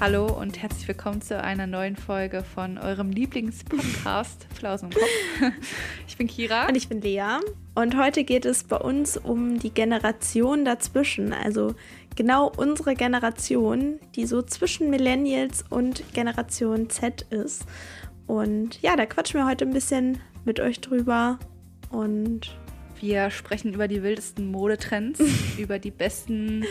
Hallo und herzlich willkommen zu einer neuen Folge von eurem Lieblingspodcast Flausen im Kopf. Ich bin Kira. Und ich bin Lea. Und heute geht es bei uns um die Generation dazwischen, also genau unsere Generation, die so zwischen Millennials und Generation Z ist. Und ja, da quatschen wir heute ein bisschen mit euch drüber. Und wir sprechen über die wildesten Modetrends, über die besten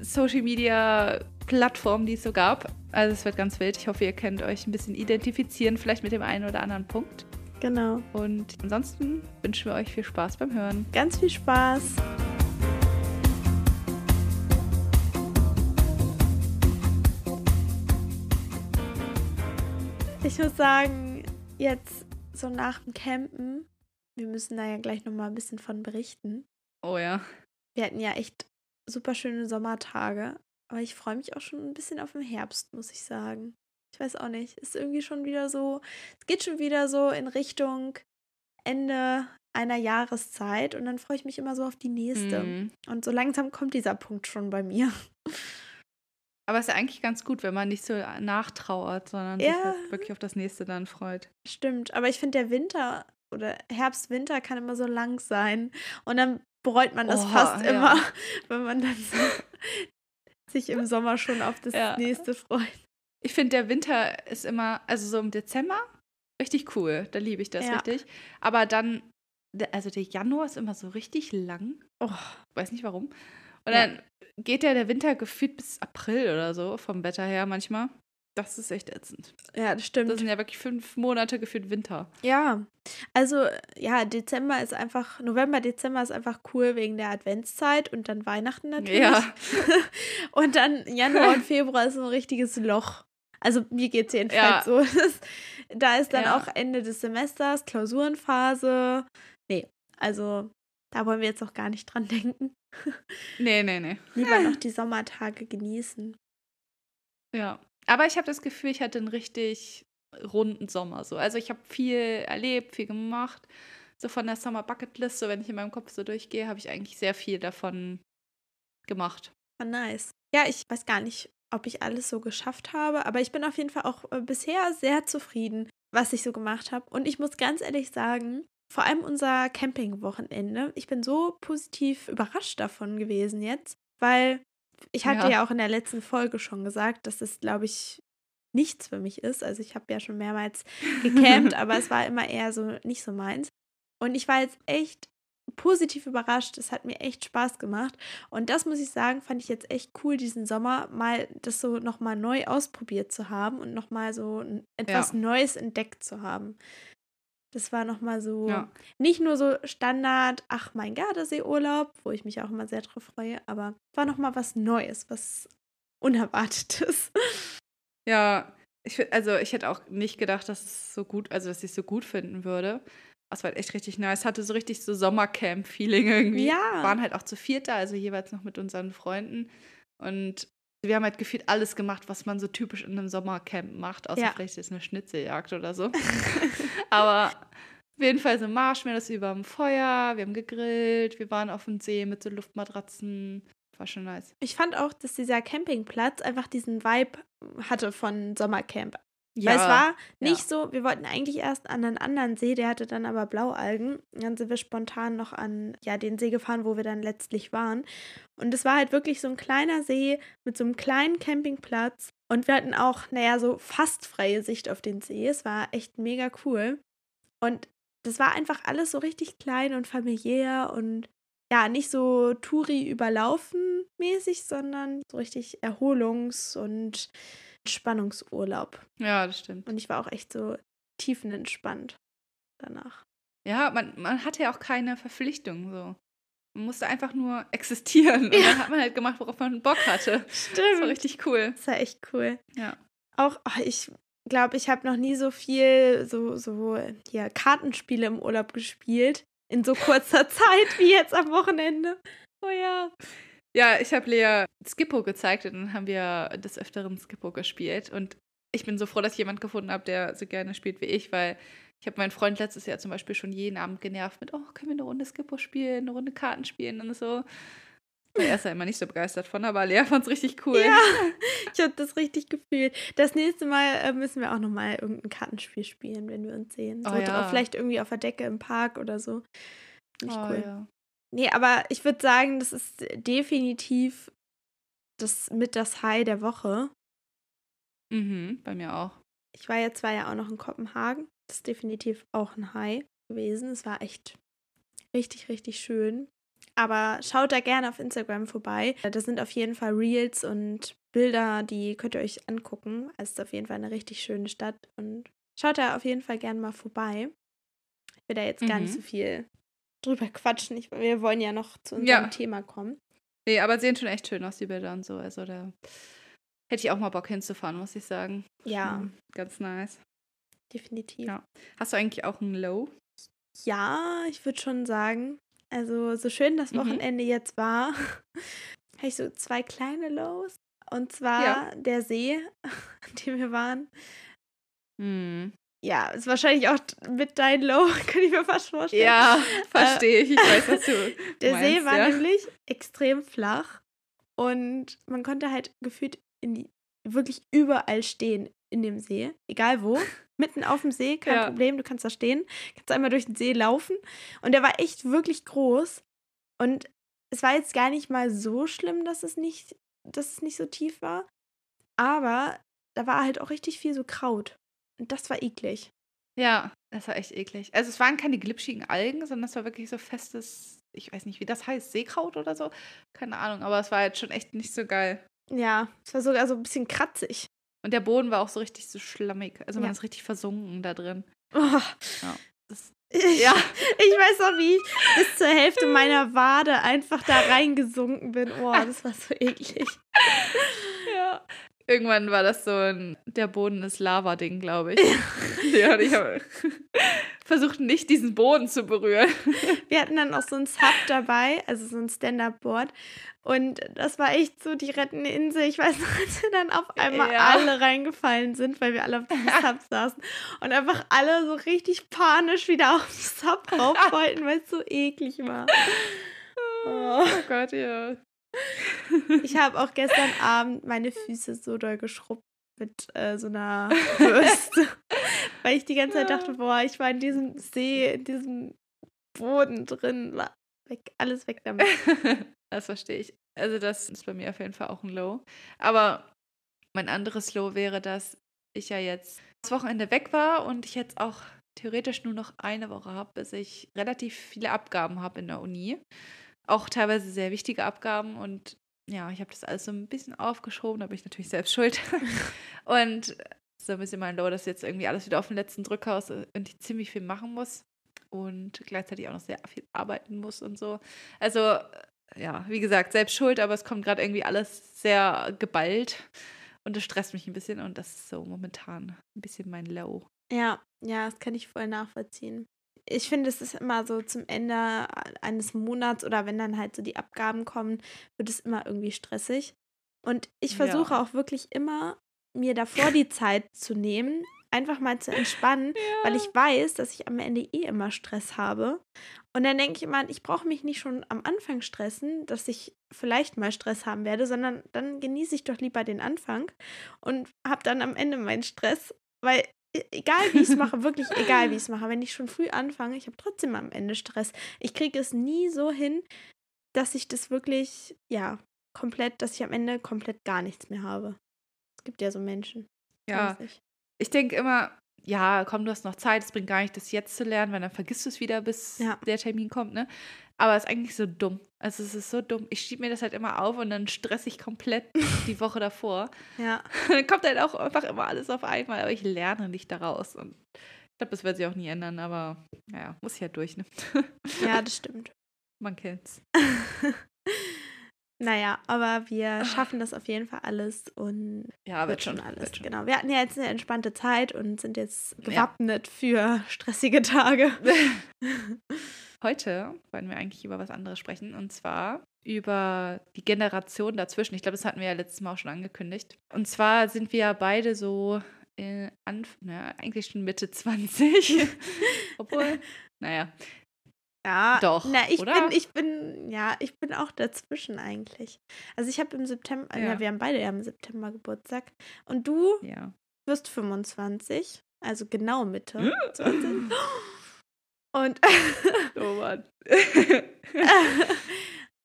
Social Media Plattformen, die es so gab. Also es wird ganz wild. Ich hoffe, ihr könnt euch ein bisschen identifizieren, vielleicht mit dem einen oder anderen Punkt. Genau. Und ansonsten wünschen wir euch viel Spaß beim Hören. Ganz viel Spaß. Ich muss sagen, jetzt so nach dem Campen, wir müssen da ja gleich nochmal ein bisschen von berichten. Oh ja. Wir hatten ja echt super schöne Sommertage, aber ich freue mich auch schon ein bisschen auf den Herbst, muss ich sagen. Ich weiß auch nicht. Ist irgendwie schon wieder so, es geht schon wieder so in Richtung Ende einer Jahreszeit und dann freue ich mich immer so auf die nächste. Mhm. Und so langsam kommt dieser Punkt schon bei mir. Aber es ist ja eigentlich ganz gut, wenn man nicht so nachtrauert, sondern sich Ja. halt wirklich auf das nächste dann freut. Stimmt, aber ich finde, der Winter oder Herbst, Winter kann immer so lang sein. Und dann bereut man das Oha, fast ja. immer, wenn man dann so sich im Sommer schon auf das Ja. nächste freut. Ich finde, der Winter ist immer, also so im Dezember, richtig cool. Da liebe ich das Ja. richtig. Aber dann, also der Januar ist immer so richtig lang. Oh, Weiß nicht warum. Und Ja. dann geht ja der Winter gefühlt bis April oder so, vom Wetter her manchmal. Das ist echt ätzend. ja, das stimmt. Das sind ja wirklich fünf Monate gefühlt Winter. Ja, also ja, Dezember ist einfach, November, Dezember ist einfach cool wegen der Adventszeit und dann Weihnachten natürlich. Ja. und dann Januar und Februar ist so ein richtiges Loch. Also mir geht es jedenfalls Ja. so. Da ist dann Ja. auch Ende des Semesters, Klausurenphase. Nee, also da wollen wir jetzt auch gar nicht dran denken. Nee, nee, nee. Lieber noch die Sommertage genießen. Ja. Aber ich habe das Gefühl, ich hatte einen richtig runden Sommer. So. Also ich habe viel erlebt, viel gemacht. So von der Summer Bucket List, so wenn ich in meinem Kopf so durchgehe, habe ich eigentlich sehr viel davon gemacht. Ah, nice. Ja, ich weiß gar nicht, ob ich alles so geschafft habe, aber ich bin auf jeden Fall auch äh, bisher sehr zufrieden, was ich so gemacht habe. Und ich muss ganz ehrlich sagen, vor allem unser Campingwochenende, ich bin so positiv überrascht davon gewesen jetzt, weil ich hatte Ja. ja, auch in der letzten Folge schon gesagt, dass das, glaube ich, nichts für mich ist. Also ich habe ja schon mehrmals gecampt, aber es war immer eher so nicht so meins. Und ich war jetzt echt positiv überrascht. Es hat mir echt Spaß gemacht. Und das muss ich sagen, fand ich jetzt echt cool, diesen Sommer mal das so nochmal neu ausprobiert zu haben und nochmal so etwas Neues entdeckt zu haben. Das war nochmal so, Ja. nicht nur so Standard, ach mein Gardasee-Urlaub, wo ich mich auch immer sehr drauf freue, aber war nochmal was Neues, was Unerwartetes. Ja, ich also ich hätte auch nicht gedacht, dass es so gut, also dass ich es so gut finden würde. Das war halt echt richtig nice. Hatte so richtig so Sommercamp-Feeling irgendwie. Ja. Waren halt auch zu viert da, also jeweils noch mit unseren Freunden. Und wir haben halt gefühlt alles gemacht, was man so typisch in einem Sommercamp macht, außer Ja. vielleicht jetzt eine Schnitzeljagd oder so. Aber auf jeden Fall so Marshmallows über dem Feuer, wir haben gegrillt, wir waren auf dem See mit so Luftmatratzen. War schon nice. Ich fand auch, dass dieser Campingplatz einfach diesen Vibe hatte von Sommercamp. Weil es war nicht so, wir wollten eigentlich erst an einen anderen See, der hatte dann aber Blaualgen. Dann sind wir spontan noch an ja, den See gefahren, wo wir dann letztlich waren. Und es war halt wirklich so ein kleiner See mit so einem kleinen Campingplatz. Und wir hatten auch, naja, so fast freie Sicht auf den See. Es war echt mega cool. Und das war einfach alles so richtig klein und familiär und ja, nicht so Touri überlaufen mäßig, sondern so richtig Erholungs- und Entspannungsurlaub. Ja, das stimmt. Und ich war auch echt so tiefenentspannt danach. Ja, man, man hatte ja auch keine Verpflichtung so. Man musste einfach nur existieren. Und Ja. dann hat man halt gemacht, worauf man Bock hatte. Das war Stimmt. richtig cool. Das war echt cool. Ja. Auch, oh, ich glaube, ich habe noch nie so viel so, so hier Kartenspiele im Urlaub gespielt. In so kurzer Zeit wie jetzt am Wochenende. Oh ja. Ja, ich habe Lea Skippo gezeigt und dann haben wir des Öfteren Skippo gespielt. Und ich bin so froh, dass ich jemanden gefunden habe, der so gerne spielt wie ich, weil ich habe meinen Freund letztes Jahr zum Beispiel schon jeden Abend genervt mit, oh, können wir eine Runde Skippo spielen, eine Runde Karten spielen und so. Er ist ja immer nicht so begeistert von, aber Lea fand es richtig cool. Ja, ich habe das richtig gefühlt. Das nächste Mal äh, müssen wir auch nochmal irgendein Kartenspiel spielen, wenn wir uns sehen. So, oh, ja. Vielleicht irgendwie auf der Decke im Park oder so. Nicht oh, cool. Ja. Nee, aber ich würde sagen, das ist definitiv das mit das High der Woche. Mhm, bei mir auch. Ich war jetzt zwar ja auch noch in Kopenhagen. Das ist definitiv auch ein High gewesen. Es war echt richtig, richtig schön. Aber schaut da gerne auf Instagram vorbei. Da sind auf jeden Fall Reels und Bilder, die könnt ihr euch angucken. Es ist auf jeden Fall eine richtig schöne Stadt und schaut da auf jeden Fall gerne mal vorbei. Ich will da jetzt gar mhm. nicht so viel drüber quatschen. Ich, wir wollen ja noch zu unserem ja. Thema kommen. Nee, aber sehen schon echt schön aus, die Bilder und so. Also da hätte ich auch mal Bock hinzufahren, muss ich sagen. Ja. Mhm, ganz nice. Definitiv. Ja. Hast du eigentlich auch ein Low? Ja, ich würde schon sagen. Also, so schön das mhm. Wochenende mhm. jetzt war, habe ich so zwei kleine Lows. Und zwar ja. der See, an dem wir waren. Mhm. Ja, ist wahrscheinlich auch mit dein Low, kann ich mir fast vorstellen. Ja, verstehe ich. Ich weiß, was du. Der meinst, See war ja. nämlich extrem flach und man konnte halt gefühlt in die, wirklich überall stehen in dem See, egal wo. Mitten auf dem See, kein ja. Problem, du kannst da stehen, kannst einmal durch den See laufen. Und der war echt wirklich groß. Und es war jetzt gar nicht mal so schlimm, dass es nicht, dass es nicht so tief war. Aber da war halt auch richtig viel so Kraut. Das war eklig. Ja, das war echt eklig. Also es waren keine glitschigen Algen, sondern es war wirklich so festes, ich weiß nicht, wie das heißt, Seekraut oder so. Keine Ahnung, aber es war jetzt schon echt nicht so geil. Ja, es war sogar so ein bisschen kratzig. Und der Boden war auch so richtig so schlammig. Also man ist richtig versunken da drin. Oh. Ja. Das, ja. ich weiß noch, wie ich bis zur Hälfte meiner Wade einfach da reingesunken bin. Oh, das war so eklig. Ja. Irgendwann war das so ein Der Boden ist Lava-Ding, glaube ich. ja, ich habe versucht, nicht diesen Boden zu berühren. Wir hatten dann auch so ein Sub dabei, also so ein Stand-Up-Board. Und das war echt so die rettende Insel. Ich weiß noch, als wir dann auf einmal ja. alle reingefallen sind, weil wir alle auf dem Sub saßen. Und einfach alle so richtig panisch wieder auf den Sub rauf wollten, weil es so eklig war. Oh, oh Gott, ja. Ich habe auch gestern Abend meine Füße so doll geschrubbt mit äh, so einer Bürste, weil ich die ganze Zeit dachte, boah, ich war in diesem See, in diesem Boden drin, weg, alles weg damit. Das verstehe ich. Also das ist bei mir auf jeden Fall auch ein Low. Aber mein anderes Low wäre, dass ich ja jetzt das Wochenende weg war und ich jetzt auch theoretisch nur noch eine Woche habe, bis ich relativ viele Abgaben habe in der Uni. Auch teilweise sehr wichtige Abgaben und ja, ich habe das alles so ein bisschen aufgeschoben, da bin ich natürlich selbst schuld. und so ein bisschen mein Low, dass jetzt irgendwie alles wieder auf den letzten Drücker ist und ich ziemlich viel machen muss und gleichzeitig auch noch sehr viel arbeiten muss und so. Also ja, wie gesagt, selbst schuld, aber es kommt gerade irgendwie alles sehr geballt und es stresst mich ein bisschen und das ist so momentan ein bisschen mein Low. Ja, ja, das kann ich voll nachvollziehen. Ich finde, es ist immer so zum Ende eines Monats oder wenn dann halt so die Abgaben kommen, wird es immer irgendwie stressig. Und ich versuche ja. auch wirklich immer, mir davor die Zeit zu nehmen, einfach mal zu entspannen, ja. weil ich weiß, dass ich am Ende eh immer Stress habe. Und dann denke ich immer, ich brauche mich nicht schon am Anfang stressen, dass ich vielleicht mal Stress haben werde, sondern dann genieße ich doch lieber den Anfang und habe dann am Ende meinen Stress, weil egal wie ich es mache, wirklich egal wie ich es mache, wenn ich schon früh anfange, ich habe trotzdem am Ende Stress. Ich kriege es nie so hin, dass ich das wirklich, ja, komplett, dass ich am Ende komplett gar nichts mehr habe. Es gibt ja so Menschen. Ja, ich denke immer, ja, komm, du hast noch Zeit, es bringt gar nicht, das jetzt zu lernen, weil dann vergisst du es wieder, bis ja. der Termin kommt, ne? Aber es ist eigentlich so dumm. Also es ist so dumm. Ich schiebe mir das halt immer auf und dann stress ich komplett die Woche davor. Ja. dann kommt halt auch einfach immer alles auf einmal, aber ich lerne nicht daraus. Und ich glaube, das wird sich auch nie ändern, aber naja, muss ich halt durch, ne? ja, das stimmt. Man kennt's. Naja, aber wir schaffen das auf jeden Fall alles und ja, wird, wird schon alles. Wird schon. Genau. Wir hatten ja jetzt eine entspannte Zeit und sind jetzt gewappnet ja. für stressige Tage. Heute wollen wir eigentlich über was anderes sprechen und zwar über die Generation dazwischen. Ich glaube, das hatten wir ja letztes Mal auch schon angekündigt. Und zwar sind wir ja beide so äh, Anf na, eigentlich schon Mitte 20. Obwohl, naja, Ja, Doch, na, ich oder? bin, ich bin, ja, ich bin auch dazwischen eigentlich. Also ich habe im September, ja. Ja. wir haben beide ja im September Geburtstag. Und du Ja. wirst 25, also genau Mitte Hm? 20. Und, Oh Mann.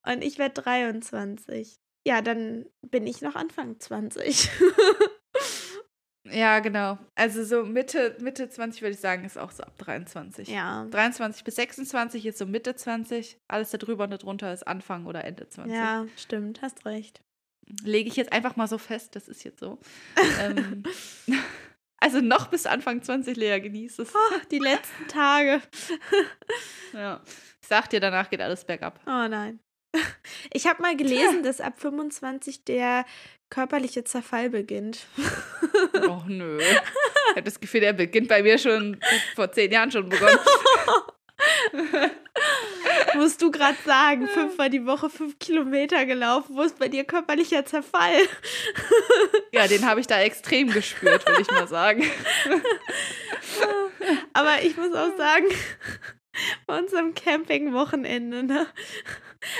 und ich werde 23. Ja, dann bin ich noch Anfang 20. ja, genau. Also so Mitte, Mitte 20 würde ich sagen, ist auch so ab 23. ja. 23 bis 26 ist so Mitte 20. Alles da drüber und darunter ist Anfang oder Ende 20. Ja, stimmt, hast recht. Lege ich jetzt einfach mal so fest, das ist jetzt so. ähm, also noch bis Anfang 20, Lea, genießt es. Oh, die letzten Tage. Ja. Ich sag dir, danach geht alles bergab. Oh nein. Ich habe mal gelesen, dass ab 25 der körperliche Zerfall beginnt. Och nö. Ich habe das Gefühl, der beginnt bei mir schon vor zehn Jahren schon begonnen. Musst du gerade sagen, fünfmal die Woche fünf Kilometer gelaufen, wo ist bei dir körperlicher Zerfall? Ja, den habe ich da extrem gespürt, würde ich mal sagen. Aber ich muss auch sagen, bei unserem Camping-Wochenende, ne?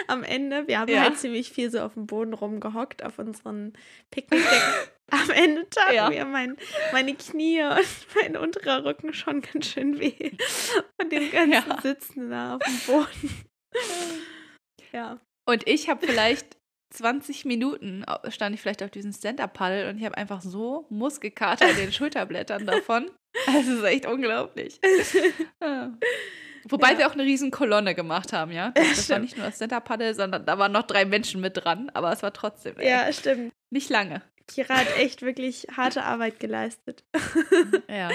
Am Ende, wir haben Ja. halt ziemlich viel so auf dem Boden rumgehockt, auf unseren Picknickdecken. Am Ende taten Ja. mir mein, meine Knie und mein unterer Rücken schon ganz schön weh. Von dem ganzen Ja. Sitzen da auf dem Boden. Ja. Und ich habe vielleicht 20 Minuten stand ich vielleicht auf diesem Stand-Up-Paddle und ich habe einfach so Muskelkater in den Schulterblättern davon. Also es ist echt unglaublich. Ja. Wobei Ja. wir auch eine riesen Kolonne gemacht haben, ja. Das, das war nicht nur das Stand-Up-Paddle, sondern da waren noch drei Menschen mit dran, aber es war trotzdem ey, Ja, stimmt. nicht lange. Kira hat echt wirklich harte Arbeit geleistet. Ja.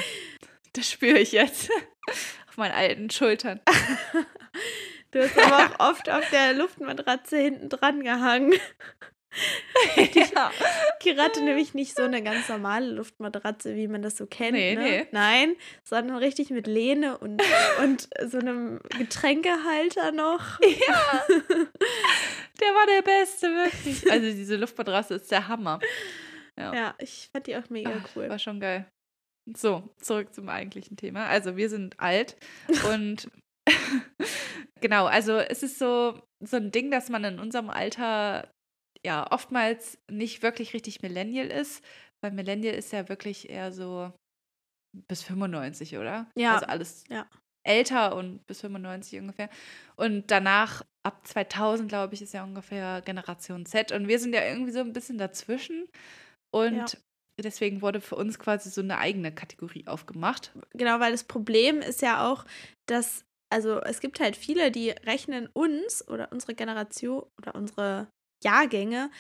Das spüre ich jetzt auf meinen alten Schultern. Du hast aber auch oft auf der Luftmatratze hinten dran gehangen. ja. Kira hatte nämlich nicht so eine ganz normale Luftmatratze, wie man das so kennt. Nee, ne? nee. Nein, sondern richtig mit Lehne und, und so einem Getränkehalter noch. Ja. Der war der Beste, wirklich. Also diese Luftmatratze ist der Hammer. Ja. Ja, ich fand die auch mega Ach, cool. War schon geil. So, zurück zum eigentlichen Thema. Also wir sind alt und genau, also es ist so, so ein Ding, dass man in unserem Alter ja oftmals nicht wirklich richtig Millennial ist, weil Millennial ist ja wirklich eher so bis 95, oder? Ja, Also alles ja. älter und bis 95 ungefähr. Und danach, ab 2000, glaube ich, ist ja ungefähr Generation Z. Und wir sind ja irgendwie so ein bisschen dazwischen. Und Ja. deswegen wurde für uns quasi so eine eigene Kategorie aufgemacht. Genau, weil das Problem ist ja auch, dass, also es gibt halt viele, die rechnen uns oder unsere Generation oder unsere Jahrgänge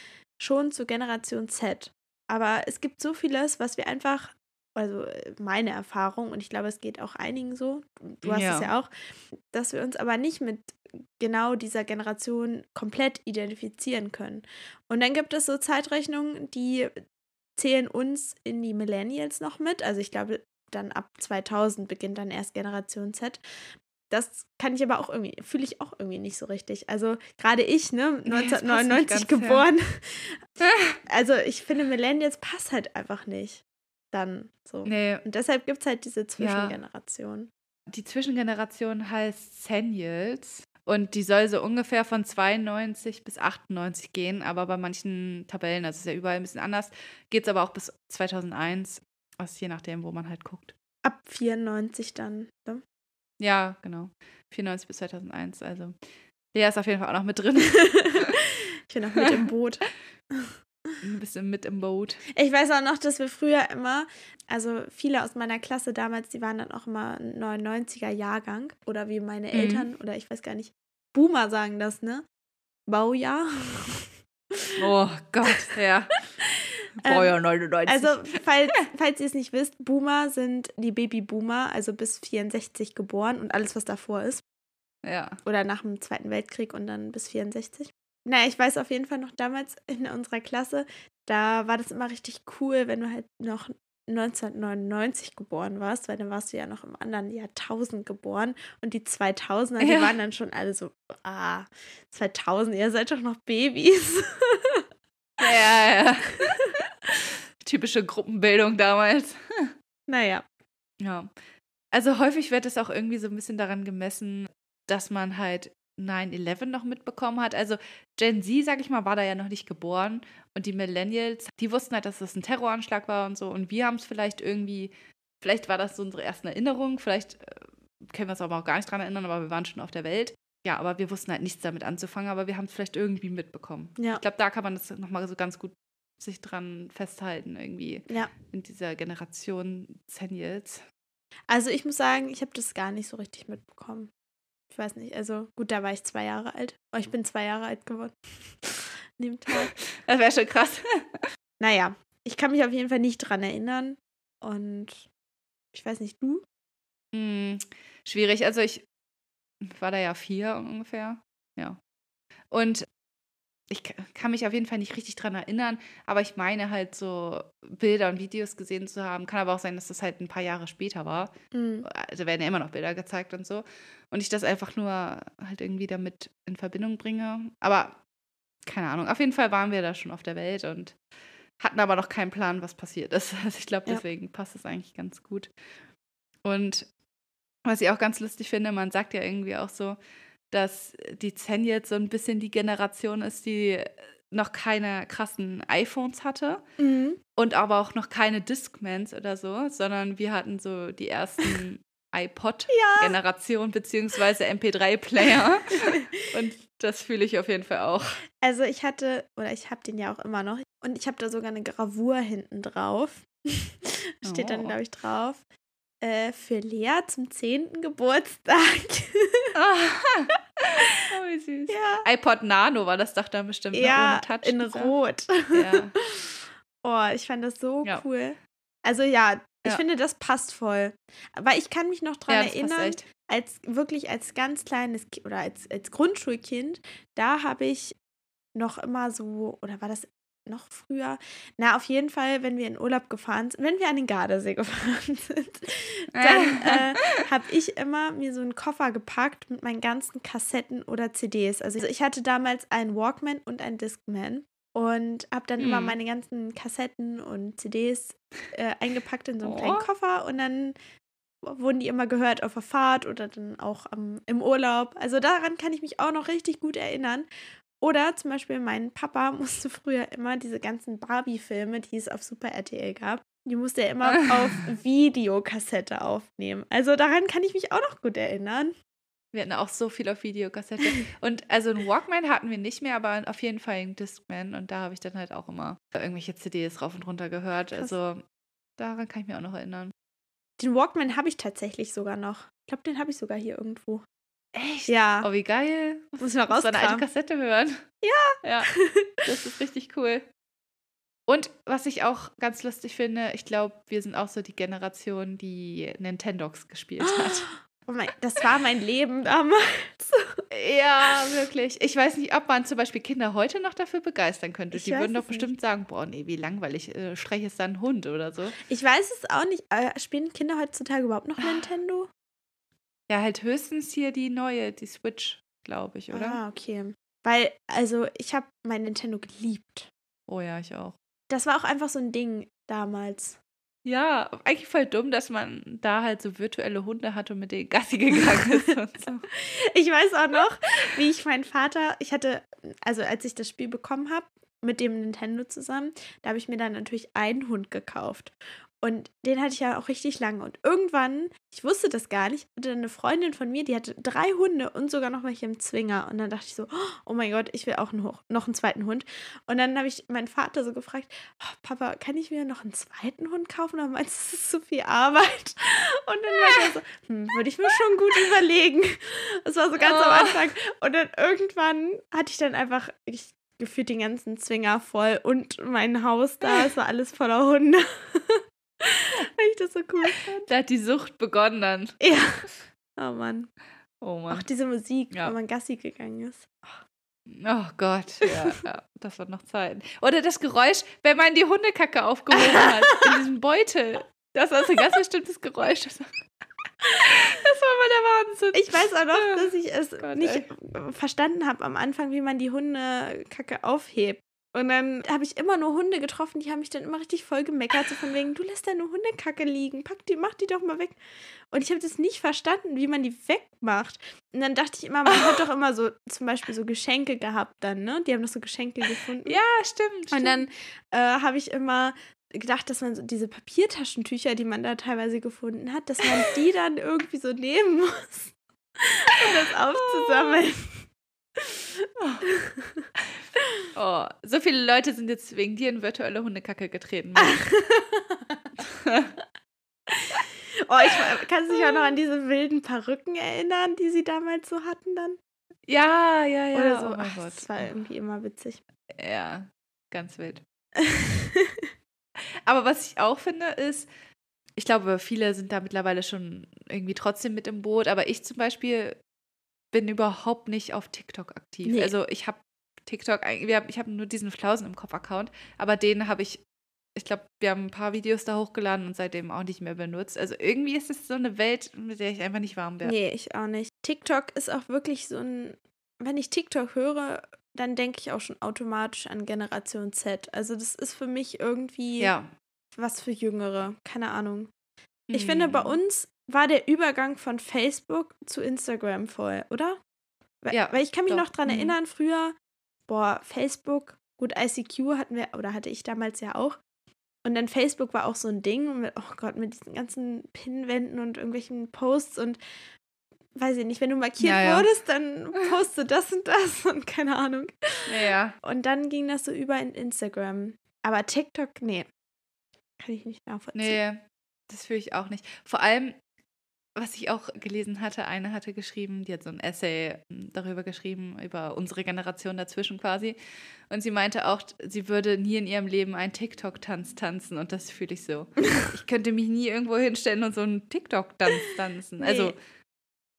schon zur Generation Z. Aber es gibt so vieles, was wir einfach, also meine Erfahrung, und ich glaube, es geht auch einigen so, du hast Ja. es ja auch, dass wir uns aber nicht mit genau dieser Generation komplett identifizieren können. Und dann gibt es so Zeitrechnungen, die zählen uns in die Millennials noch mit. Also ich glaube, dann ab 2000 beginnt dann erst Generation Z. Das kann ich aber auch irgendwie, fühle ich auch irgendwie nicht so richtig. Also gerade ich, ne, Nee, das passt nicht 1999 ganz, ja. geboren. also ich finde, Millennials passt halt einfach nicht. Dann so. Nee, Und deshalb gibt es halt diese Zwischengeneration. die Zwischengeneration heißt Senials. Und die soll so ungefähr von 92 bis 98 gehen, aber bei manchen Tabellen, das ist ja überall ein bisschen anders, geht es aber auch bis 2001, also je nachdem, wo man halt guckt. Ab 94 dann. Ne? Ja, genau. 94 bis 2001, also Lea ist auf jeden Fall auch noch mit drin. ich bin auch mit im Boot. Ein bisschen mit im Boot. Ich weiß auch noch, dass wir früher immer, also viele aus meiner Klasse damals, die waren dann auch immer ein 99er Jahrgang oder wie meine Mhm. Eltern oder ich weiß gar nicht, Boomer sagen das, ne? Baujahr. Oh Gott, ja. Baujahr 99. Also, falls, falls ihr es nicht wisst, Boomer sind die Babyboomer, also bis 64 geboren und alles, was davor ist. ja. Oder nach dem Zweiten Weltkrieg und dann bis 64. Naja, ich weiß auf jeden Fall noch damals in unserer Klasse, da war das immer richtig cool, wenn du halt noch 1999 geboren warst, weil dann warst du ja noch im anderen Jahrtausend geboren und die 2000er, die Ja. waren dann schon alle so, ah, 2000, ihr seid doch noch Babys. Ja, ja. Typische Gruppenbildung damals. naja, Ja. Also häufig wird es auch irgendwie so ein bisschen daran gemessen, dass man halt 9-11 noch mitbekommen hat. Also Gen Z, sag ich mal, war da ja noch nicht geboren. Und die Millennials, die wussten halt, dass das ein Terroranschlag war und so. Und wir haben es vielleicht irgendwie, vielleicht war das so unsere ersten Erinnerungen, vielleicht äh, können wir uns aber auch gar nicht dran erinnern, aber wir waren schon auf der Welt. Ja, aber wir wussten halt nichts damit anzufangen, aber wir haben es vielleicht irgendwie mitbekommen. Ja. Ich glaube, da kann man das nochmal so ganz gut sich dran festhalten, irgendwie ja. in dieser Generation Zennials. Also ich muss sagen, ich habe das gar nicht so richtig mitbekommen. Ich weiß nicht, also gut, da war ich zwei Jahre alt. Oh, ich bin zwei Jahre alt geworden. Neben Tag. Das wäre schon krass. naja, ich kann mich auf jeden Fall nicht dran erinnern. Und ich weiß nicht, du? Hm, schwierig. Also ich war da ja vier ungefähr. Ja. Und ich kann mich auf jeden Fall nicht richtig dran erinnern, aber ich meine halt so Bilder und Videos gesehen zu haben. Kann aber auch sein, dass das halt ein paar Jahre später war. Mhm. Also werden ja immer noch Bilder gezeigt und so. Und ich das einfach nur halt irgendwie damit in Verbindung bringe. Aber keine Ahnung. Auf jeden Fall waren wir da schon auf der Welt und hatten aber noch keinen Plan, was passiert ist. Also ich glaube, deswegen ja. passt es eigentlich ganz gut. Und was ich auch ganz lustig finde, man sagt ja irgendwie auch so, dass die Zen jetzt so ein bisschen die Generation ist, die noch keine krassen iPhones hatte mhm. und aber auch noch keine Discmans oder so, sondern wir hatten so die ersten iPod-Generation ja. beziehungsweise MP3-Player und das fühle ich auf jeden Fall auch. Also ich hatte, oder ich habe den ja auch immer noch und ich habe da sogar eine Gravur hinten drauf. Steht oh. dann, glaube ich, drauf äh, für Lea zum 10. Geburtstag. oh, wie süß. Ja. iPod Nano war das doch dann bestimmt ja, ohne Touch. in. Rot. Ja. oh, ich fand das so ja. cool. Also ja, ich finde, das passt voll. Aber ich kann mich noch daran erinnern, als wirklich als ganz kleines Kind oder als, als Grundschulkind, da habe ich noch immer so, oder war das noch früher. Na, auf jeden Fall, wenn wir in Urlaub gefahren sind, wenn wir an den Gardasee gefahren sind, dann äh, habe ich immer mir so einen Koffer gepackt mit meinen ganzen Kassetten oder CDs. Also ich hatte damals einen Walkman und einen Discman und habe dann mm. immer meine ganzen Kassetten und CDs äh, eingepackt in so einen oh. kleinen Koffer und dann wurden die immer gehört auf der Fahrt oder dann auch ähm, im Urlaub. Also daran kann ich mich auch noch richtig gut erinnern. Oder zum Beispiel mein Papa musste früher immer diese ganzen Barbie-Filme, die es auf Super RTL gab, die musste er immer auf Videokassette aufnehmen. Also daran kann ich mich auch noch gut erinnern. Wir hatten auch so viel auf Videokassette. Und also ein Walkman hatten wir nicht mehr, aber auf jeden Fall ein Discman. Und da habe ich dann halt auch immer irgendwelche CDs rauf und runter gehört. Krass. Also daran kann ich mich auch noch erinnern. Den Walkman habe ich tatsächlich sogar noch. Ich glaube, den habe ich sogar hier irgendwo. Echt? Ja. Oh, wie geil. Muss ich mal raus. So eine alte Kassette hören. Ja. Ja. Das ist richtig cool. Und was ich auch ganz lustig finde, ich glaube, wir sind auch so die Generation, die Nintendox gespielt hat. Oh mein, das war mein Leben damals. ja, wirklich. Ich weiß nicht, ob man zum Beispiel Kinder heute noch dafür begeistern könnte. Ich die würden doch bestimmt nicht. sagen, boah, nee, wie langweilig, äh, streiche es dann Hund oder so. Ich weiß es auch nicht. Äh, spielen Kinder heutzutage überhaupt noch Nintendo? Ja, halt höchstens hier die neue, die Switch, glaube ich, oder? Ah, okay. Weil, also, ich habe mein Nintendo geliebt. Oh ja, ich auch. Das war auch einfach so ein Ding damals. Ja, eigentlich voll dumm, dass man da halt so virtuelle Hunde hatte und mit denen Gassi gegangen ist und so. Ich weiß auch noch, wie ich meinen Vater, ich hatte, also als ich das Spiel bekommen habe, mit dem Nintendo zusammen, da habe ich mir dann natürlich einen Hund gekauft. Und den hatte ich ja auch richtig lange. Und irgendwann, ich wusste das gar nicht, hatte eine Freundin von mir, die hatte drei Hunde und sogar noch welche im Zwinger. Und dann dachte ich so, oh mein Gott, ich will auch einen, noch einen zweiten Hund. Und dann habe ich meinen Vater so gefragt, oh, Papa, kann ich mir noch einen zweiten Hund kaufen? Oder meinst du, das ist zu viel Arbeit? Und dann war er so, hm, würde ich mir schon gut überlegen. Das war so ganz oh. am Anfang. Und dann irgendwann hatte ich dann einfach, ich gefühlt den ganzen Zwinger voll und mein Haus da, es war alles voller Hunde. Weil ich das so cool fand. Da hat die Sucht begonnen dann. Ja. Oh Mann. Oh Mann. Auch diese Musik, ja. wenn man Gassi gegangen ist. Oh Gott, ja, ja, das war noch Zeit. Oder das Geräusch, wenn man die Hundekacke aufgehoben hat in diesem Beutel. Das war so ein ganz bestimmtes Geräusch. Das war, das war mal der Wahnsinn. Ich weiß auch noch, dass ich es Gott, nicht ey. verstanden habe am Anfang, wie man die Hundekacke aufhebt. Und dann habe ich immer nur Hunde getroffen, die haben mich dann immer richtig voll gemeckert, so von wegen, du lässt deine Hundekacke liegen, pack die, mach die doch mal weg. Und ich habe das nicht verstanden, wie man die wegmacht. Und dann dachte ich immer, man hat doch immer so zum Beispiel so Geschenke gehabt dann, ne? Die haben doch so Geschenke gefunden. Ja, stimmt. Und dann äh, habe ich immer gedacht, dass man so diese Papiertaschentücher, die man da teilweise gefunden hat, dass man die dann irgendwie so nehmen muss, um das aufzusammeln. Oh, so viele Leute sind jetzt wegen dir in virtuelle Hundekacke getreten. oh, ich kann sich auch noch an diese wilden Perücken erinnern, die sie damals so hatten dann. Ja, ja, ja. Oder so. Oh Ach, das war irgendwie immer witzig. Ja, ganz wild. Aber was ich auch finde, ist, ich glaube, viele sind da mittlerweile schon irgendwie trotzdem mit im Boot, aber ich zum Beispiel bin überhaupt nicht auf TikTok aktiv. Nee. Also ich habe TikTok, ich habe nur diesen Flausen im Kopf-Account, aber den habe ich, ich glaube, wir haben ein paar Videos da hochgeladen und seitdem auch nicht mehr benutzt. Also irgendwie ist es so eine Welt, mit der ich einfach nicht warm werde. Nee, ich auch nicht. TikTok ist auch wirklich so ein, wenn ich TikTok höre, dann denke ich auch schon automatisch an Generation Z. Also das ist für mich irgendwie ja. was für Jüngere. Keine Ahnung. Ich finde, bei hm. uns war der Übergang von Facebook zu Instagram voll, oder? Weil, ja, weil ich kann mich doch. noch dran mhm. erinnern, früher, boah, Facebook, gut, ICQ hatten wir, oder hatte ich damals ja auch. Und dann Facebook war auch so ein Ding, mit, oh Gott, mit diesen ganzen Pinwänden und irgendwelchen Posts und weiß ich nicht, wenn du markiert ja, ja. wurdest, dann poste das und das und keine Ahnung. Ja. Und dann ging das so über in Instagram. Aber TikTok, nee. Kann ich nicht nachvollziehen. Nee, das fühle ich auch nicht. Vor allem, was ich auch gelesen hatte, eine hatte geschrieben, die hat so ein Essay hm, darüber geschrieben, über unsere Generation dazwischen quasi. Und sie meinte auch, sie würde nie in ihrem Leben einen TikTok-Tanz tanzen. Und das fühle ich so. ich könnte mich nie irgendwo hinstellen und so einen TikTok-Tanz tanzen. Nee. Also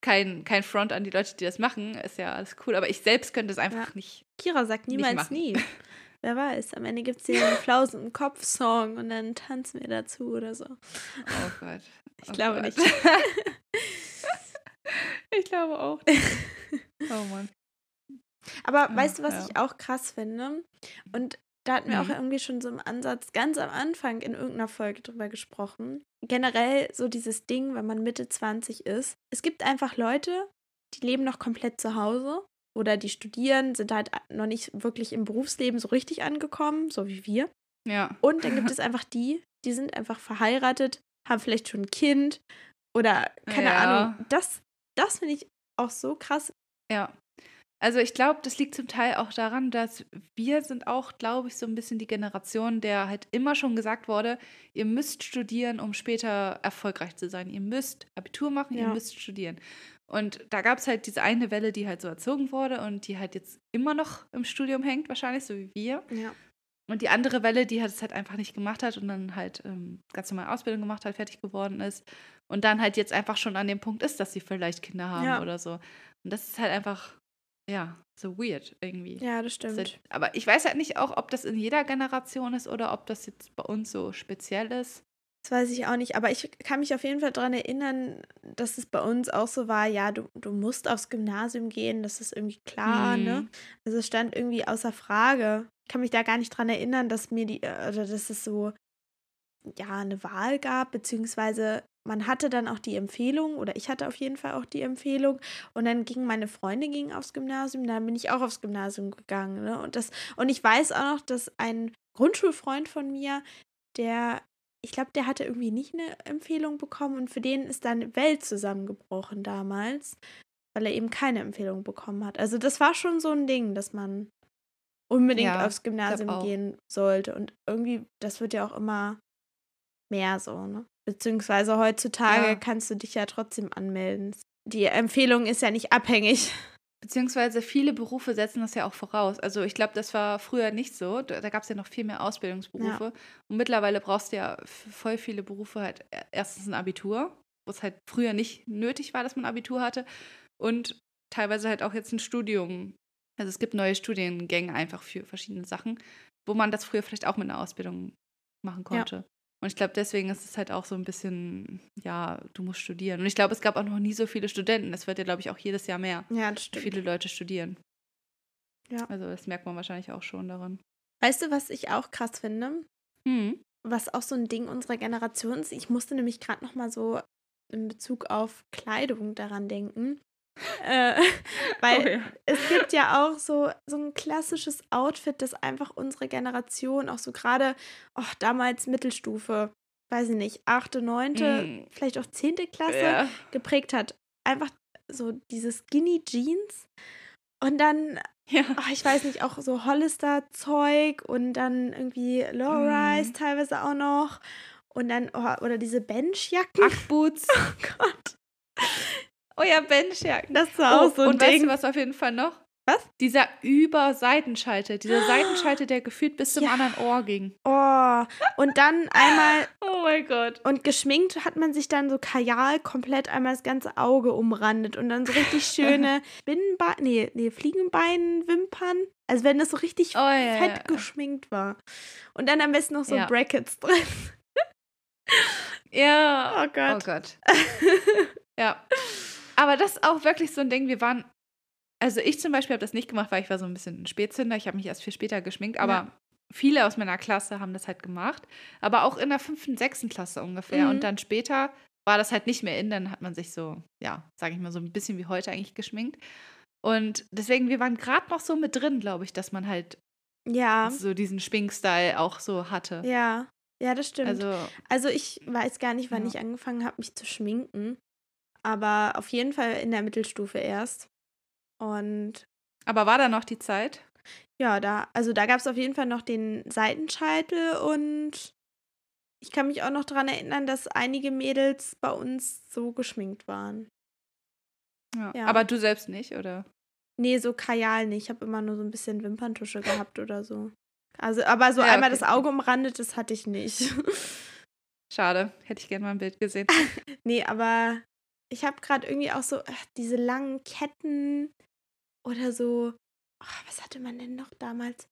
kein, kein Front an die Leute, die das machen, ist ja alles cool. Aber ich selbst könnte es einfach ja. nicht. Kira sagt niemals nie. Wer weiß, am Ende gibt es hier einen Flausen im Kopf-Song und dann tanzen wir dazu oder so. Oh Gott. Ich oh glaube Gott. nicht. ich glaube auch. Nicht. Oh Mann. Aber ja, weißt du, was ja. ich auch krass finde? Und da hatten wir mhm. auch irgendwie schon so im Ansatz ganz am Anfang in irgendeiner Folge drüber gesprochen. Generell so dieses Ding, wenn man Mitte 20 ist. Es gibt einfach Leute, die leben noch komplett zu Hause oder die studieren, sind halt noch nicht wirklich im Berufsleben so richtig angekommen, so wie wir. Ja. Und dann gibt es einfach die, die sind einfach verheiratet, haben vielleicht schon ein Kind oder keine ja. Ahnung. Das, das finde ich auch so krass. Ja. Also ich glaube, das liegt zum Teil auch daran, dass wir sind auch, glaube ich, so ein bisschen die Generation, der halt immer schon gesagt wurde, ihr müsst studieren, um später erfolgreich zu sein. Ihr müsst Abitur machen, ja. ihr müsst studieren. Und da gab es halt diese eine Welle, die halt so erzogen wurde und die halt jetzt immer noch im Studium hängt, wahrscheinlich, so wie wir. Ja. Und die andere Welle, die hat es halt einfach nicht gemacht hat und dann halt ähm, ganz normal Ausbildung gemacht hat, fertig geworden ist und dann halt jetzt einfach schon an dem Punkt ist, dass sie vielleicht Kinder haben ja. oder so. Und das ist halt einfach, ja, so weird irgendwie. Ja, das stimmt. Das halt, aber ich weiß halt nicht auch, ob das in jeder Generation ist oder ob das jetzt bei uns so speziell ist. Das weiß ich auch nicht, aber ich kann mich auf jeden Fall daran erinnern, dass es bei uns auch so war, ja, du, du musst aufs Gymnasium gehen, das ist irgendwie klar, ne? mhm. ne? Also es stand irgendwie außer Frage. Kann mich da gar nicht dran erinnern, dass mir die, oder dass es so, ja, eine Wahl gab, beziehungsweise man hatte dann auch die Empfehlung, oder ich hatte auf jeden Fall auch die Empfehlung, und dann ging meine Freundin ging aufs Gymnasium, dann bin ich auch aufs Gymnasium gegangen, ne? Und das, und ich weiß auch noch, dass ein Grundschulfreund von mir, der ich glaube, der hatte irgendwie nicht eine Empfehlung bekommen und für den ist dann Welt zusammengebrochen damals, weil er eben keine Empfehlung bekommen hat. Also das war schon so ein Ding, dass man unbedingt ja, aufs Gymnasium gehen sollte und irgendwie, das wird ja auch immer mehr so, ne? Beziehungsweise heutzutage ja. kannst du dich ja trotzdem anmelden. Die Empfehlung ist ja nicht abhängig Beziehungsweise viele Berufe setzen das ja auch voraus. Also ich glaube, das war früher nicht so. Da, da gab es ja noch viel mehr Ausbildungsberufe. Ja. Und mittlerweile brauchst du ja voll viele Berufe halt e, erstens ein Abitur, wo es halt früher nicht nötig war, dass man Abitur hatte. Und teilweise halt auch jetzt ein Studium. Also es gibt neue Studiengänge einfach für verschiedene Sachen, wo man das früher vielleicht auch mit einer Ausbildung machen konnte. Ja. Und ich glaube, deswegen ist es halt auch so ein bisschen, ja, du musst studieren. Und ich glaube, es gab auch noch nie so viele Studenten. Es wird ja, glaube ich, auch jedes Jahr mehr. Ja, das stimmt. Viele Leute studieren. Ja. Also das merkt man wahrscheinlich auch schon daran. Weißt du, was ich auch krass finde? Hm. Was auch so ein Ding unserer Generation ist. Ich musste nämlich gerade noch mal so in Bezug auf Kleidung daran denken. Äh, weil Oh ja. es gibt ja auch so, so ein klassisches Outfit, das einfach unsere Generation, auch so gerade oh, damals Mittelstufe, weiß ich nicht, achte, neunte, Mm. vielleicht auch zehnte Klasse Ja. geprägt hat. Einfach so diese Skinny Jeans und dann, ja. oh, ich weiß nicht, auch so Hollister-Zeug und dann irgendwie Low-Rise Mm. teilweise auch noch und dann, oh, oder diese Benchjacken. Ackboots. Oh Gott, Oh ja, Benchjacken. das war Oh, auch so ein und weißt Ding. du, was auf jeden Fall noch? Was? Dieser Über-Seitenschalter. Dieser Seitenschalter, der gefühlt bis zum Ja. anderen Ohr ging. Oh, und dann einmal Oh mein Gott. Und geschminkt hat man sich dann so Kajal komplett einmal das ganze Auge umrandet und dann so richtig schöne Spinnenbein, nee, nee, Fliegenbeinwimpern. Also wenn das so richtig Oh ja. fett ja. geschminkt war. Und dann am besten noch so. Brackets drin. Ja. Oh Gott. Oh Gott. Ja. Aber das ist auch wirklich so ein Ding, wir waren, also ich zum Beispiel habe das nicht gemacht, weil ich war so ein bisschen ein Spätzünder. Ich habe mich erst viel später geschminkt, aber Ja. viele aus meiner Klasse haben das halt gemacht. Aber auch in der fünften, sechsten Klasse ungefähr. Mhm. Und dann später war das halt nicht mehr in, dann hat man sich so, ja, sage ich mal, so ein bisschen wie heute eigentlich geschminkt. Und deswegen, wir waren gerade noch so mit drin, glaube ich, dass man halt Ja, so diesen Schminkstyle auch so hatte. ja. Ja, das stimmt. Also, Also, ich weiß gar nicht, wann Ja. ich angefangen habe, mich zu schminken. Aber auf jeden Fall in der Mittelstufe erst. Und aber war da noch die Zeit? Ja, da, also da gab es auf jeden Fall noch den Seitenscheitel und ich kann mich auch noch daran erinnern, dass einige Mädels bei uns so geschminkt waren. Ja. Ja. Aber du selbst nicht, oder? Nee, so Kajal nicht. Ich habe immer nur so ein bisschen Wimperntusche gehabt oder so. Also, aber so Ja, einmal okay. das Auge umrandet, das hatte ich nicht. Schade, hätte ich gerne mal ein Bild gesehen. nee, aber ich habe gerade irgendwie auch so ach, diese langen Ketten oder so. Ach, was hatte man denn noch damals?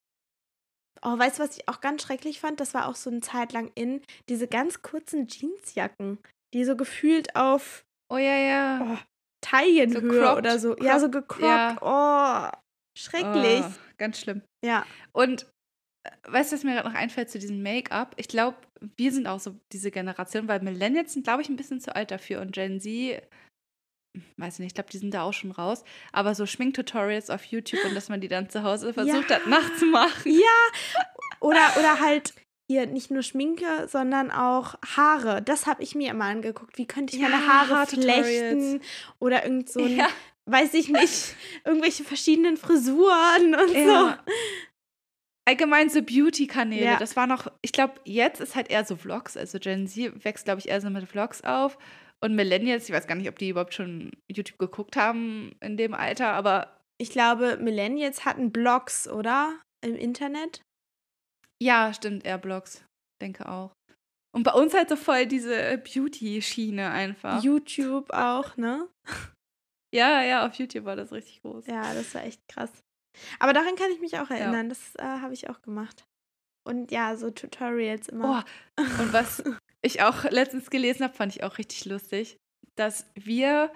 Oh, weißt du, was ich auch ganz schrecklich fand? Das war auch so eine Zeit lang in. Diese ganz kurzen Jeansjacken, die so gefühlt auf Oh ja, ja. oh, Taillenhöhe cropped, oder so. Ja, so cropped, gecroppt. Oh, schrecklich. Oh, ganz schlimm. Ja. Und weißt du, was mir gerade noch einfällt zu diesem Make-up? Ich glaube, wir sind auch so diese Generation, weil Millennials sind, glaube ich, ein bisschen zu alt dafür und Gen Z, weiß nicht, ich glaube, die sind da auch schon raus. Aber so Schminktutorials auf YouTube und dass man die dann zu Hause versucht Ja. hat, nachzumachen. Ja. Oder, oder halt hier nicht nur Schminke, sondern auch Haare. Das habe ich mir immer angeguckt. Wie könnte ich Ja, meine Haare flechten? Oder irgend so ein, Ja. weiß ich nicht, irgendwelche verschiedenen Frisuren und Ja. Allgemein so Beauty-Kanäle. Ja. Das war noch, ich glaube, jetzt ist halt eher so Vlogs. Also Gen Z wächst, glaube ich, eher so mit Vlogs auf. Und Millennials, ich weiß gar nicht, ob die überhaupt schon YouTube geguckt haben in dem Alter, aber. Ich glaube, Millennials hatten Blogs, oder? Im Internet. ja, stimmt, eher Vlogs. Denke auch. Und bei uns halt so voll diese Beauty-Schiene einfach. YouTube auch, ne? ja, ja, auf YouTube war das richtig groß. Ja, das war echt krass. Aber daran kann ich mich auch erinnern. Das äh, habe ich auch gemacht. Und ja, so Tutorials immer. Oh, und was ich auch letztens gelesen habe, fand ich auch richtig lustig, dass wir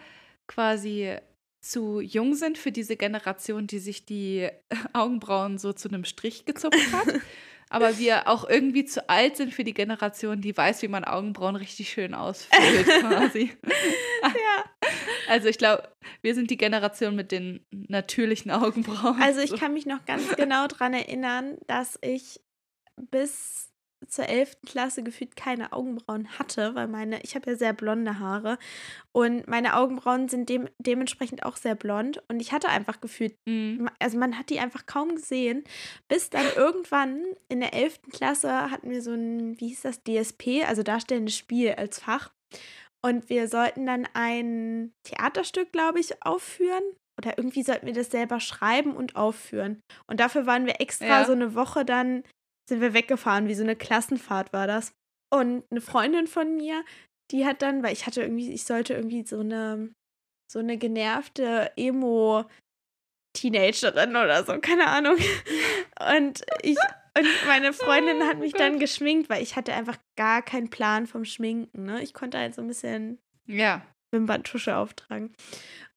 quasi zu jung sind für diese Generation, die sich die Augenbrauen so zu einem Strich gezupft hat. Aber wir auch irgendwie zu alt sind für die Generation, die weiß, wie man Augenbrauen richtig schön ausfüllt, quasi. ja. Also ich glaube, wir sind die Generation mit den natürlichen Augenbrauen. Also ich kann mich noch ganz genau daran erinnern, dass ich bis zur 11. Klasse gefühlt keine Augenbrauen hatte, weil meine, ich habe ja sehr blonde Haare und meine Augenbrauen sind dem, dementsprechend auch sehr blond und ich hatte einfach gefühlt, Mhm. also man hat die einfach kaum gesehen, bis dann irgendwann in der 11. Klasse hatten wir so ein, wie hieß das, DSP, also darstellendes Spiel als Fach und wir sollten dann ein Theaterstück, glaube ich, aufführen oder irgendwie sollten wir das selber schreiben und aufführen. Und dafür waren wir extra Ja. so eine Woche dann, sind wir weggefahren, wie so eine Klassenfahrt war das. Und eine Freundin von mir, die hat dann, weil ich hatte irgendwie, ich sollte irgendwie so eine, so eine genervte Emo Teenagerin oder so, keine Ahnung. Und ich und meine Freundin hat mich dann geschminkt, weil ich hatte einfach gar keinen Plan vom Schminken, ne? Ich konnte halt so ein bisschen Ja. Wimperntusche auftragen.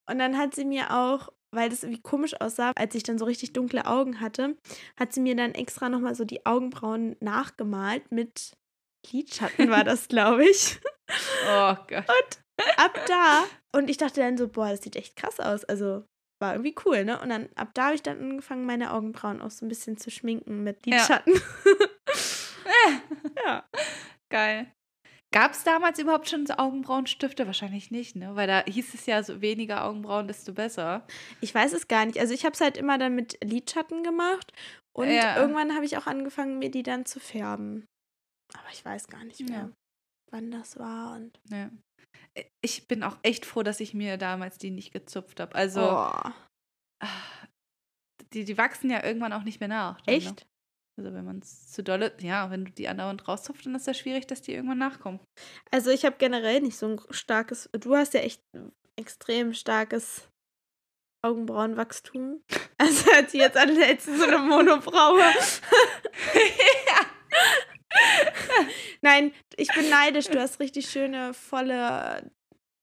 Und dann hat sie mir auch weil das irgendwie komisch aussah, als ich dann so richtig dunkle Augen hatte, hat sie mir dann extra nochmal so die Augenbrauen nachgemalt mit Lidschatten war das, glaube ich. Oh Gott. Und ab da, und ich dachte dann so, boah, das sieht echt krass aus. Also war irgendwie cool, ne? Und dann ab da habe ich dann angefangen, meine Augenbrauen auch so ein bisschen zu schminken mit Lidschatten. Ja. ja. Geil. Gab es damals überhaupt schon so Augenbrauenstifte? Wahrscheinlich nicht, ne? Weil da hieß es ja so weniger Augenbrauen, desto besser. Ich weiß es gar nicht. Also ich habe es halt immer dann mit Lidschatten gemacht und ja. irgendwann habe ich auch angefangen, mir die dann zu färben. Aber ich weiß gar nicht mehr, ja. wann das war. Und ja. Ich bin auch echt froh, dass ich mir damals die nicht gezupft habe. Also oh. die, die wachsen ja irgendwann auch nicht mehr nach. Ne? echt? Ne? Also wenn man es zu dolle, ja, wenn du die andauernd rauszupft, dann ist das schwierig, dass die irgendwann nachkommen. Also ich habe generell nicht so ein starkes, du hast ja echt extrem starkes Augenbrauenwachstum. Also hört sich jetzt an, als so eine Monobraue. ja. Nein, ich bin neidisch. Du hast richtig schöne, volle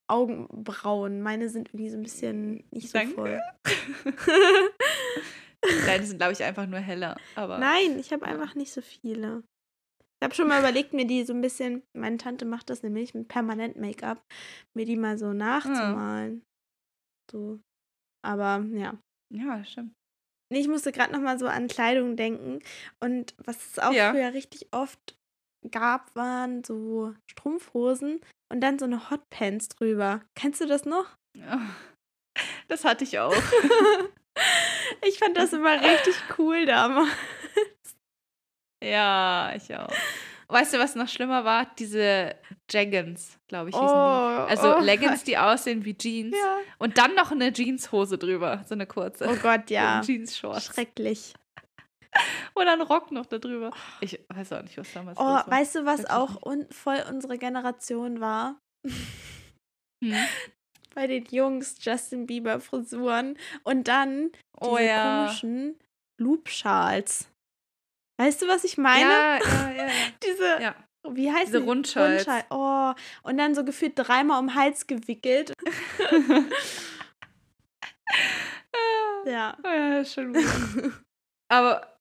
Augenbrauen. Meine sind irgendwie so ein bisschen nicht so Danke. voll. Deine sind, glaube ich, einfach nur heller. Aber Nein, ich habe einfach nicht so viele. Ich habe schon mal überlegt, mir die so ein bisschen, meine Tante macht das nämlich mit permanent Make-up, mir die mal so nachzumalen. Ja. So. Aber ja. Ja, stimmt. Ich musste gerade noch mal so an Kleidung denken. Und was es auch ja. früher richtig oft gab, waren so Strumpfhosen und dann so eine Hotpants drüber. Kennst du das noch? Ja, das hatte ich auch. ich fand das immer richtig cool damals. Ja, ich auch. Weißt du, was noch schlimmer war? Diese Jeggings, glaube ich, hießen oh, die. Also oh Leggings, die aussehen wie Jeans. Ja. Und dann noch eine Jeanshose drüber, so eine kurze. Oh Gott, ja. Jeans-Shorts. Schrecklich. Oder ein Rock noch da drüber. Ich weiß auch nicht, was damals Oh, war. weißt du, was auch un voll unsere Generation war? Hm? Bei den Jungs Justin Bieber Frisuren und dann diese oh, ja. komischen Loop-Schals. Weißt du, was ich meine? Ja, ja, ja. Diese, ja. wie heißt Diese Rundschals. Rundschal. Oh, und dann so gefühlt dreimal um den Hals gewickelt. ja. Ja, schon gut. Aber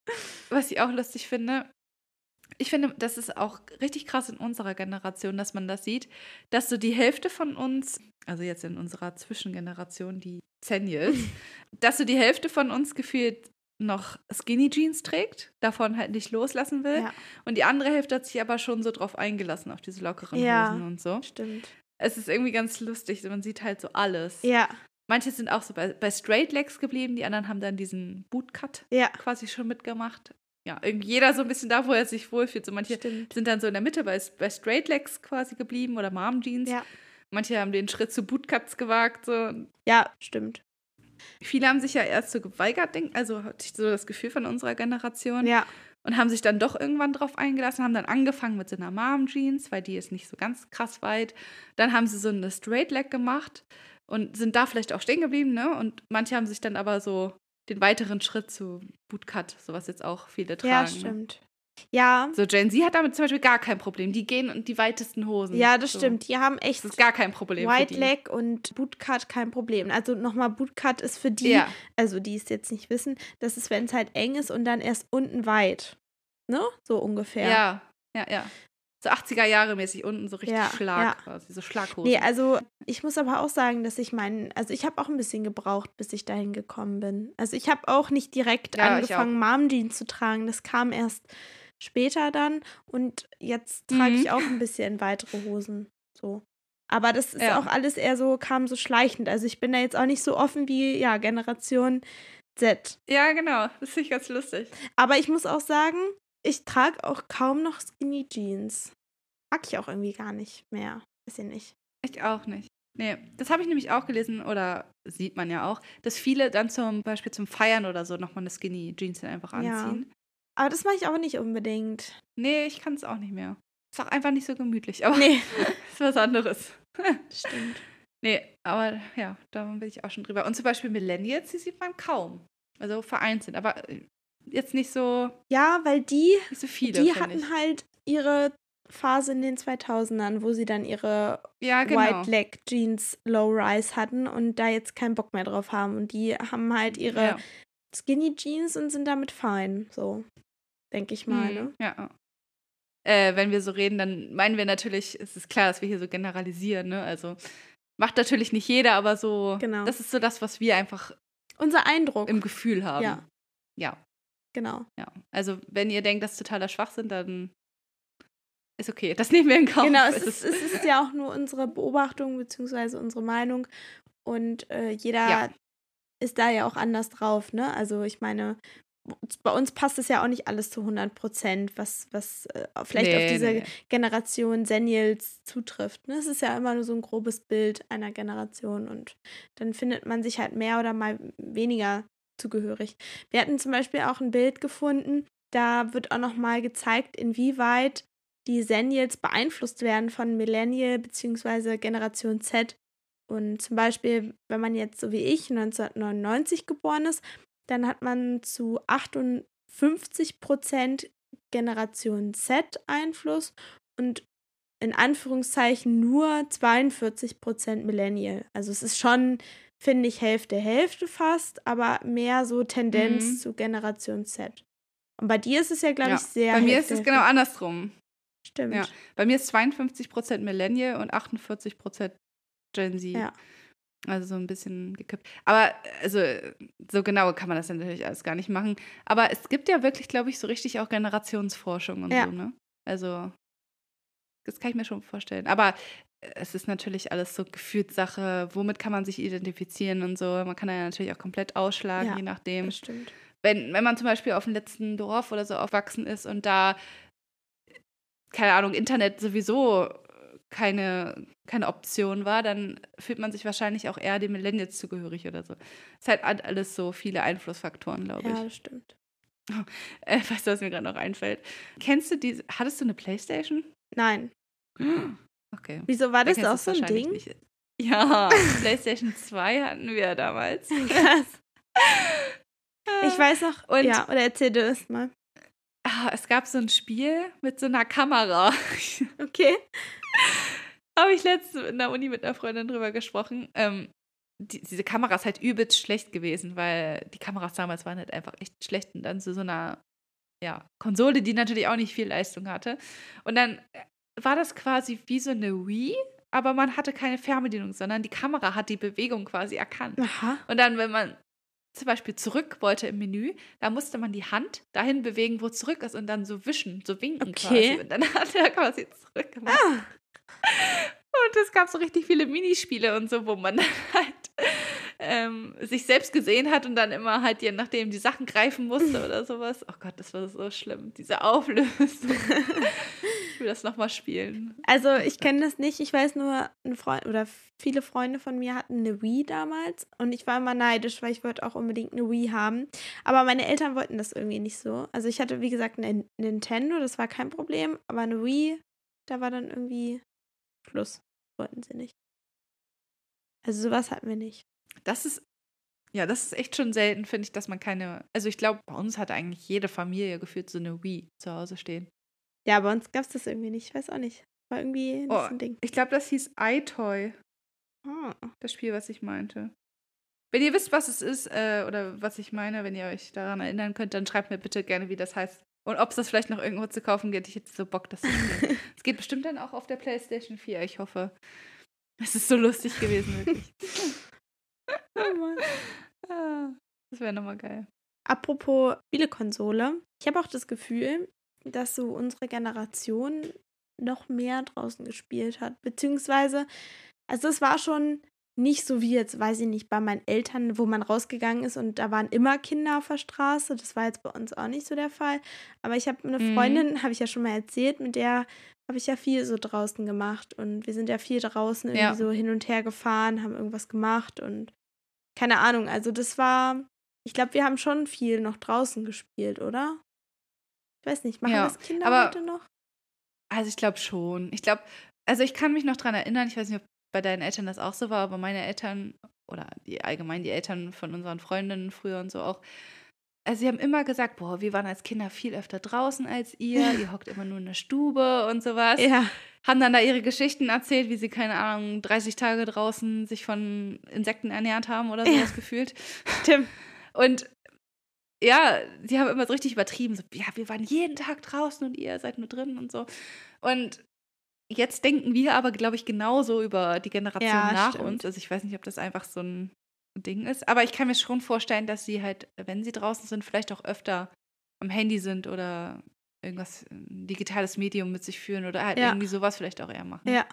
was ich auch lustig finde, ich finde, das ist auch richtig krass in unserer Generation, dass man das sieht, dass so die Hälfte von uns, also jetzt in unserer Zwischengeneration, die Zennials, dass so die Hälfte von uns gefühlt noch Skinny Jeans trägt, davon halt nicht loslassen will. Ja. Und die andere Hälfte hat sich aber schon so drauf eingelassen, auf diese lockeren ja, Hosen und so. Stimmt. Es ist irgendwie ganz lustig, man sieht halt so alles. Ja. Manche sind auch so bei, bei Straight Legs geblieben, die anderen haben dann diesen Bootcut ja. quasi schon mitgemacht. Ja, irgendwie jeder so ein bisschen da, wo er sich wohlfühlt. So manche Stimmt. sind dann so in der Mitte bei, bei Straight Legs quasi geblieben oder Mom Jeans. Ja. Manche haben den Schritt zu Bootcuts gewagt. So. Ja, stimmt. Viele haben sich ja erst so geweigert, also hatte ich so das Gefühl von unserer Generation. Ja. Und haben sich dann doch irgendwann drauf eingelassen, haben dann angefangen mit so einer Mom Jeans, weil die ist nicht so ganz krass weit. Dann haben sie so eine Straight Leg gemacht und sind da vielleicht auch stehen geblieben, ne? Und manche haben sich dann aber so den weiteren Schritt zu Bootcut, sowas jetzt auch viele tragen. Ja, ne? stimmt. Ja. So, Gen Z hat damit zum Beispiel gar kein Problem. Die gehen und die weitesten Hosen. Ja, das so. stimmt. Die haben echt. Das ist gar kein Problem. White Leg und Bootcut kein Problem. Also nochmal, Bootcut ist für die, ja. also die es jetzt nicht wissen, das ist, wenn es halt eng ist und dann erst unten weit. Ne? So ungefähr. Ja, ja, ja so 80er Jahre mäßig unten so richtig ja, Schlag ja. quasi, so Schlaghosen. Nee, also ich muss aber auch sagen, dass ich meinen, also ich habe auch ein bisschen gebraucht, bis ich dahin gekommen bin. Also ich habe auch nicht direkt ja, angefangen, Mom-Jeans zu tragen. Das kam erst später dann und jetzt trage mhm. ich auch ein bisschen weitere Hosen. So. Aber das ist ja. auch alles eher so, kam so schleichend. Also ich bin da jetzt auch nicht so offen wie, ja, Generation Z. Ja, genau. Das finde ich ganz lustig. Aber ich muss auch sagen, ich trage auch kaum noch Skinny Jeans. Mag ich auch irgendwie gar nicht mehr. Weiß ich nicht. Ich auch nicht. Nee, das habe ich nämlich auch gelesen oder sieht man ja auch, dass viele dann zum Beispiel zum Feiern oder so nochmal eine Skinny Jeans dann einfach anziehen. Ja. Aber das mache ich auch nicht unbedingt. Nee, ich kann es auch nicht mehr. Ist auch einfach nicht so gemütlich, aber nee. ist was anderes. Stimmt. Nee, aber ja, da bin ich auch schon drüber. Und zum Beispiel Millennials, die sieht man kaum. Also vereinzelt, aber äh, jetzt nicht so. Ja, weil die, so viele, die hatten halt ihre Phase in den 2000ern, wo sie dann ihre Ja, genau. White Leg Jeans Low Rise hatten und da jetzt keinen Bock mehr drauf haben. Und die haben halt ihre Ja. Skinny Jeans und sind damit fein. So, denke ich mal. Ne? Mhm, Ja. Äh, wenn wir so reden, dann meinen wir natürlich, es ist klar, dass wir hier so generalisieren, ne? Also macht natürlich nicht jeder, aber so, Genau. das ist so das, was wir einfach Unser Eindruck. im Gefühl haben. Ja. Ja, genau. ja. Also wenn ihr denkt, das ist totaler Schwachsinn, dann ist okay. Das nehmen wir in Kauf. Genau, es ist, es ist ja auch nur unsere Beobachtung beziehungsweise unsere Meinung und äh, jeder Ja. ist da ja auch anders drauf, ne? Also ich meine, bei uns passt es ja auch nicht alles zu 100 Prozent, was, was äh, vielleicht auf Nee, diese nee, nee. Generation Senials zutrifft. Ne? Es ist ja immer nur so ein grobes Bild einer Generation und dann findet man sich halt mehr oder mal weniger zugehörig. Wir hatten zum Beispiel auch ein Bild gefunden, da wird auch nochmal gezeigt, inwieweit die Senials beeinflusst werden von Millennial bzw. Generation Z. Und zum Beispiel, wenn man jetzt so wie ich 1999 geboren ist, dann hat man zu 58 Prozent Generation Z Einfluss und in Anführungszeichen nur 42 Prozent Millennial. Also es ist schon, finde ich, Hälfte, Hälfte fast, aber mehr so Tendenz Mhm. zu Generation Z. Und bei dir ist es ja, glaube Ja. ich, sehr Bei mir Hälfte, ist es genau Hälfte. andersrum. Stimmt. Ja. Bei mir ist 52% Millennial und 48% Gen Z. Ja. Also so ein bisschen gekippt. Aber also so genau kann man das natürlich alles gar nicht machen. Aber es gibt ja wirklich, glaube ich, so richtig auch Generationsforschung und Ja. so, ne? Also das kann ich mir schon vorstellen. Aber es ist natürlich alles so Gefühlssache. Womit kann man sich identifizieren und so? Man kann ja natürlich auch komplett ausschlagen, Ja, je nachdem Das stimmt. wenn, wenn man zum Beispiel auf dem letzten Dorf oder so aufwachsen ist und da, keine Ahnung, Internet sowieso keine, keine Option war, dann fühlt man sich wahrscheinlich auch eher den Millennials zugehörig oder so. Es all- alles so viele Einflussfaktoren, glaube Ja, ich. das stimmt. Äh, weißt du, was mir gerade noch einfällt? Kennst du diese, hattest du eine Playstation? Nein. Okay. Wieso war das auch so ein Ding? nicht. Ja, Playstation 2 hatten wir damals. Krass. Ich weiß noch. Und- ja, oder erzähl du es mal. Ah, es gab so ein Spiel mit so einer Kamera. Okay. Habe ich letztens in der Uni mit einer Freundin drüber gesprochen. Ähm, die, diese Kamera ist halt übelst schlecht gewesen, weil die Kameras damals waren halt einfach echt schlecht und dann zu so einer ja, Konsole, die natürlich auch nicht viel Leistung hatte. Und dann äh, war das quasi wie so eine Wii, aber man hatte keine Fernbedienung, sondern die Kamera hat die Bewegung quasi erkannt. Aha. Und dann, wenn man zum Beispiel zurück wollte im Menü, da musste man die Hand dahin bewegen, wo zurück ist und dann so wischen, so winken Okay. quasi. Und dann hat er quasi zurück gemacht. Ah, Und es gab so richtig viele Minispiele und so, wo man dann halt ähm, sich selbst gesehen hat und dann immer halt je nachdem die Sachen greifen musste oder sowas. Oh Gott, das war so schlimm. Diese Auflösung. Ich will das nochmal spielen. also ich kenne das nicht. Ich weiß nur, ein Freund oder viele Freunde von mir hatten eine Wii damals und ich war immer neidisch, weil ich wollte auch unbedingt eine Wii haben. Aber meine Eltern wollten das irgendwie nicht so. Also ich hatte, wie gesagt, eine Nintendo, das war kein Problem, aber eine Wii, da war dann irgendwie Schluss. Wollten sie nicht. Also sowas hatten wir nicht. Das ist, ja, das ist echt schon selten, finde ich, dass man keine. Also ich glaube, bei uns hat eigentlich jede Familie gefühlt so eine Wii zu Hause stehen. Ja, bei uns gab es das irgendwie nicht. Ich weiß auch nicht. War irgendwie Oh, ein Ding. Ich glaube, das hieß iToy. Ah. das Spiel, was ich meinte. Wenn ihr wisst, was es ist äh, oder was ich meine, wenn ihr euch daran erinnern könnt, dann schreibt mir bitte gerne, wie das heißt. Und ob es das vielleicht noch irgendwo zu kaufen gibt. Ich hätte so Bock, das zu spielen. Es geht bestimmt dann auch auf der PlayStation 4, ich hoffe. Es ist so lustig gewesen, wirklich. Oh Mann. Ah, das wäre nochmal geil. Apropos Spielekonsole. Ich habe auch das Gefühl, dass so unsere Generation noch mehr draußen gespielt hat. Beziehungsweise, also es war schon nicht so wie jetzt, weiß ich nicht, bei meinen Eltern, wo man rausgegangen ist und da waren immer Kinder auf der Straße. Das war jetzt bei uns auch nicht so der Fall. Aber ich habe eine Mhm. Freundin, habe ich ja schon mal erzählt, mit der habe ich ja viel so draußen gemacht. Und wir sind ja viel draußen irgendwie Ja. so hin und her gefahren, haben irgendwas gemacht und keine Ahnung. Also das war, ich glaube, wir haben schon viel noch draußen gespielt, oder? Ich weiß nicht, machen Ja, das Kinder aber- heute noch? Also ich glaube schon. Ich glaube, also ich kann mich noch dran erinnern, ich weiß nicht, ob bei deinen Eltern das auch so war, aber meine Eltern oder die allgemein die Eltern von unseren Freundinnen früher und so auch, also sie haben immer gesagt, boah, wir waren als Kinder viel öfter draußen als ihr, ihr hockt immer nur in der Stube und sowas. Ja. Haben dann da ihre Geschichten erzählt, wie sie, keine Ahnung, 30 Tage draußen sich von Insekten ernährt haben oder sowas Ja. gefühlt. Stimmt. Und ja, sie haben immer so richtig übertrieben. So, ja, wir waren jeden Tag draußen und ihr seid nur drin und so. Und jetzt denken wir aber, glaube ich, genauso über die Generation Ja, nach stimmt. uns. Also ich weiß nicht, ob das einfach so ein Ding ist. Aber ich kann mir schon vorstellen, dass sie halt, wenn sie draußen sind, vielleicht auch öfter am Handy sind oder irgendwas, ein digitales Medium mit sich führen oder halt Ja. irgendwie sowas vielleicht auch eher machen. Ja.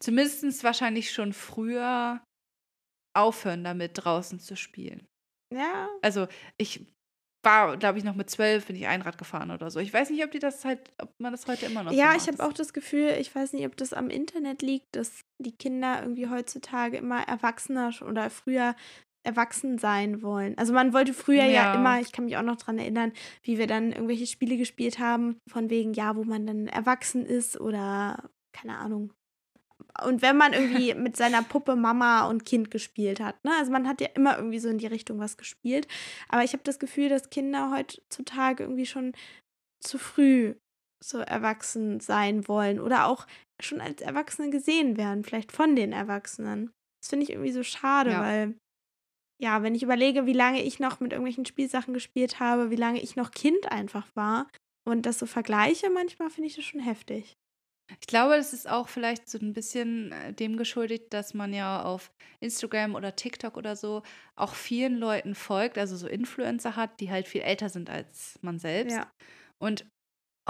Zumindest wahrscheinlich schon früher aufhören damit, draußen zu spielen. Ja. Also ich war, glaube ich, noch mit zwölf bin ich Einrad gefahren oder so. Ich weiß nicht, ob die das halt, ob man das heute immer noch Ja, so ich habe auch das Gefühl, ich weiß nicht, ob das am Internet liegt, dass die Kinder irgendwie heutzutage immer erwachsener oder früher erwachsen sein wollen. Also man wollte früher ja, Ja. immer, ich kann mich auch noch dran erinnern, wie wir dann irgendwelche Spiele gespielt haben, von wegen, ja, wo man dann erwachsen ist oder keine Ahnung. Und wenn man irgendwie mit seiner Puppe Mama und Kind gespielt hat, ne? Also man hat ja immer irgendwie so in die Richtung was gespielt. Aber ich habe das Gefühl, dass Kinder heutzutage irgendwie schon zu früh so erwachsen sein wollen oder auch schon als Erwachsene gesehen werden, vielleicht von den Erwachsenen. Das finde ich irgendwie so schade, Ja. weil ja, wenn ich überlege, wie lange ich noch mit irgendwelchen Spielsachen gespielt habe, wie lange ich noch Kind einfach war und das so vergleiche, manchmal finde ich das schon heftig. Ich glaube, das ist auch vielleicht so ein bisschen äh, dem geschuldet, dass man ja auf Instagram oder TikTok oder so auch vielen Leuten folgt, also so Influencer hat, die halt viel älter sind als man selbst. Ja. Und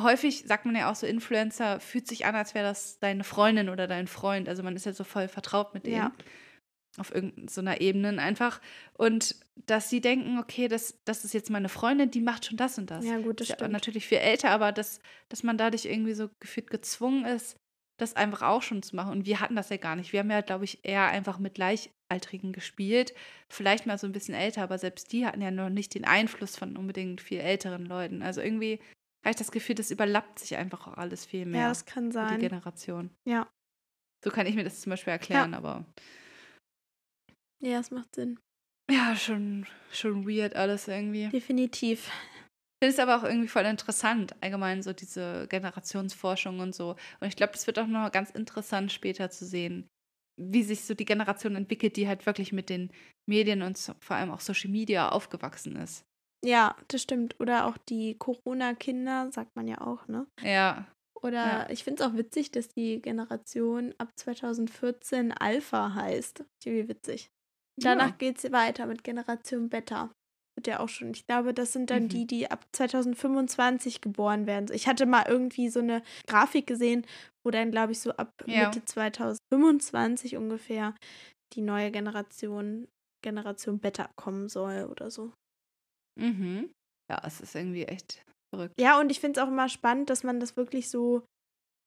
häufig sagt man ja auch so, Influencer fühlt sich an, als wäre das deine Freundin oder dein Freund. Also man ist ja so voll vertraut mit denen. Ja. Auf irgendeiner Ebene einfach. Und dass sie denken, okay, das, das ist jetzt meine Freundin, die macht schon das und das. Ja, gut, das ist ja stimmt. natürlich viel älter, aber dass, dass man dadurch irgendwie so gefühlt gezwungen ist, das einfach auch schon zu machen. Und wir hatten das ja gar nicht. Wir haben ja, glaube ich, eher einfach mit Gleichaltrigen gespielt. Vielleicht mal so ein bisschen älter, aber selbst die hatten ja noch nicht den Einfluss von unbedingt viel älteren Leuten. Also irgendwie habe ich das Gefühl, das überlappt sich einfach auch alles viel mehr. Ja, das kann die sein. Generation. Ja. So kann ich mir das zum Beispiel erklären, aber Ja, das macht Sinn. ja, schon, schon weird alles irgendwie. Definitiv. Ich finde es aber auch irgendwie voll interessant, allgemein so diese Generationsforschung und so. Und ich glaube, das wird auch noch ganz interessant später zu sehen, wie sich so die Generation entwickelt, die halt wirklich mit den Medien und so, vor allem auch Social Media aufgewachsen ist. Ja, das stimmt. Oder auch die Corona-Kinder, sagt man ja auch, ne? Ja, Oder Ja. ich finde es auch witzig, dass die Generation ab 2014 Alpha heißt. Irgendwie witzig. Danach Ja. geht es weiter mit Generation Beta. Wird ja auch schon. Ich glaube, das sind dann Mhm. die, die ab 2025 geboren werden. Ich hatte mal irgendwie so eine Grafik gesehen, wo dann, glaube ich, so ab Ja. Mitte 2025 ungefähr die neue Generation, Generation Beta kommen soll oder so. Mhm. Ja, es ist irgendwie echt verrückt. Ja, und ich finde es auch immer spannend, dass man das wirklich so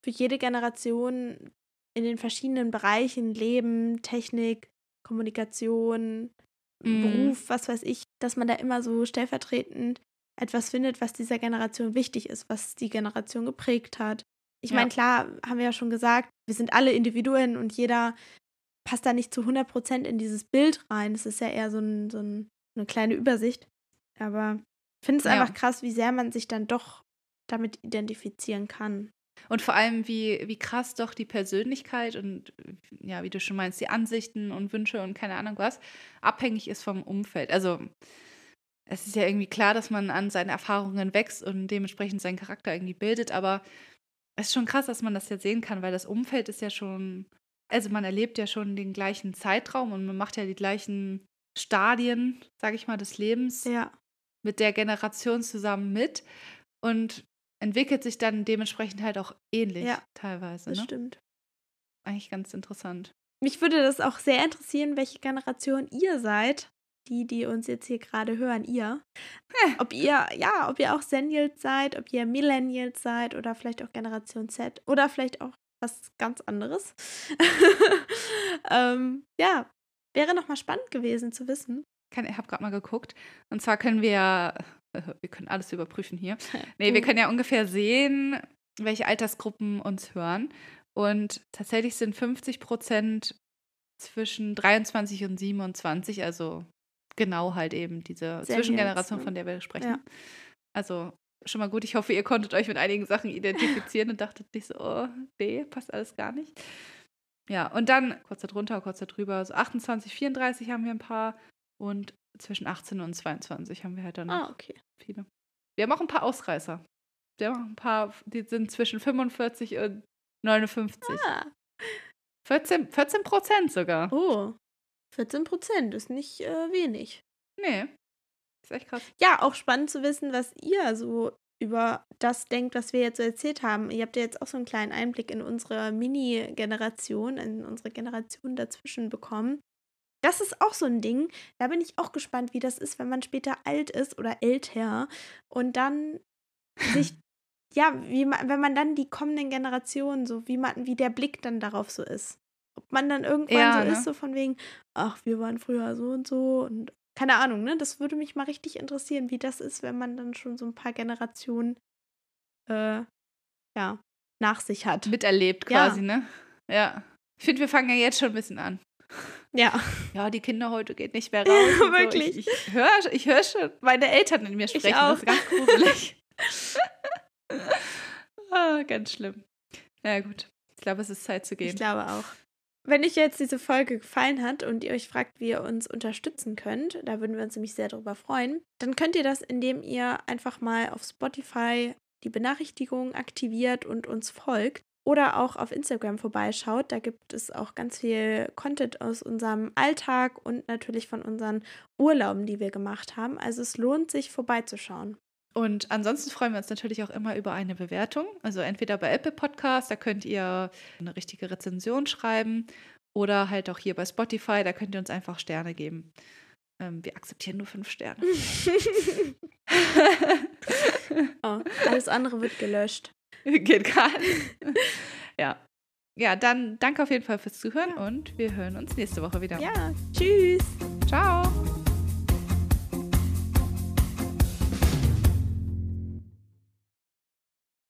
für jede Generation in den verschiedenen Bereichen, Leben, Technik, Kommunikation, Mhm. Beruf, was weiß ich, dass man da immer so stellvertretend etwas findet, was dieser Generation wichtig ist, was die Generation geprägt hat. Ich Ja. meine, klar, haben wir ja schon gesagt, wir sind alle Individuen und jeder passt da nicht zu 100% in dieses Bild rein. Es ist ja eher so, ein, so ein, eine kleine Übersicht. Aber ich finde es Ja. einfach krass, wie sehr man sich dann doch damit identifizieren kann. Und vor allem, wie, wie krass doch die Persönlichkeit und ja, wie du schon meinst, die Ansichten und Wünsche und keine Ahnung was, abhängig ist vom Umfeld. Also es ist ja irgendwie klar, dass man an seinen Erfahrungen wächst und dementsprechend seinen Charakter irgendwie bildet, aber es ist schon krass, dass man das jetzt sehen kann, weil das Umfeld ist ja schon, also man erlebt ja schon den gleichen Zeitraum und man macht ja die gleichen Stadien, sage ich mal, des Lebens Ja, mit der Generation zusammen mit und entwickelt sich dann dementsprechend halt auch ähnlich Ja, teilweise. das Ne? stimmt. Eigentlich ganz interessant. Mich würde das auch sehr interessieren, welche Generation ihr seid. Die, die uns jetzt hier gerade hören, ihr. Ob ihr, ja, ob ihr auch Senials seid, ob ihr Millennials seid oder vielleicht auch Generation Z oder vielleicht auch was ganz anderes. ähm, ja, wäre nochmal spannend gewesen zu wissen. Ich habe gerade mal geguckt. Und zwar können wir, wir können alles überprüfen hier. Nee, wir können ja ungefähr sehen, welche Altersgruppen uns hören. Und tatsächlich sind 50 Prozent zwischen 23 und 27, also genau halt eben diese Zwischengeneration, von der wir sprechen. Ja. Also schon mal gut. Ich hoffe, ihr konntet euch mit einigen Sachen identifizieren und dachtet nicht so, oh, nee, passt alles gar nicht. Ja, und dann kurz darunter, kurz darüber, so 28, 34 haben wir ein paar und zwischen 18 und 22 haben wir halt dann ah, okay. Viele. Wir haben auch ein paar Ausreißer. Wir haben auch ein paar, die sind zwischen 45 und 59. Ah. 14, 14 Prozent sogar. Oh, 14 Prozent ist nicht äh, wenig. Nee, ist echt krass. Ja, auch spannend zu wissen, was ihr so über das denkt, was wir jetzt so erzählt haben. Ihr habt ja jetzt auch so einen kleinen Einblick in unsere Mini-Generation, in unsere Generation dazwischen bekommen. Das ist auch so ein Ding. Da bin ich auch gespannt, wie das ist, wenn man später alt ist oder älter und dann sich, ja, wie man, wenn man dann die kommenden Generationen, so wie man, wie der Blick dann darauf so ist. Ob man dann irgendwann ja, so ne? ist, so von wegen, ach, wir waren früher so und so und keine Ahnung, ne? Das würde mich mal richtig interessieren, wie das ist, wenn man dann schon so ein paar Generationen äh, ja, nach sich hat. Miterlebt quasi, ja. ne? Ja. Ich finde, wir fangen ja jetzt schon ein bisschen an. Ja. Ja, die Kinder heute geht nicht mehr raus. Wirklich. So. Ich, ich höre ich hör schon meine Eltern in mir sprechen. Ich auch. Das ist ganz gruselig. ah, ganz schlimm. Na ja, gut. Ich glaube, es ist Zeit zu gehen. Ich glaube auch. Wenn euch jetzt diese Folge gefallen hat und ihr euch fragt, wie ihr uns unterstützen könnt, da würden wir uns nämlich sehr darüber freuen, dann könnt ihr das, indem ihr einfach mal auf Spotify die Benachrichtigungen aktiviert und uns folgt oder auch auf Instagram vorbeischaut. Da gibt es auch ganz viel Content aus unserem Alltag und natürlich von unseren Urlauben, die wir gemacht haben. Also es lohnt sich vorbeizuschauen. Und ansonsten freuen wir uns natürlich auch immer über eine Bewertung. Also entweder bei Apple Podcast, da könnt ihr eine richtige Rezension schreiben, oder halt auch hier bei Spotify, da könnt ihr uns einfach Sterne geben. Ähm, wir akzeptieren nur fünf Sterne. oh, alles andere wird gelöscht. Geht gar nicht. ja. Ja, dann danke auf jeden Fall fürs Zuhören ja. und wir hören uns nächste Woche wieder. Ja, tschüss. Ciao.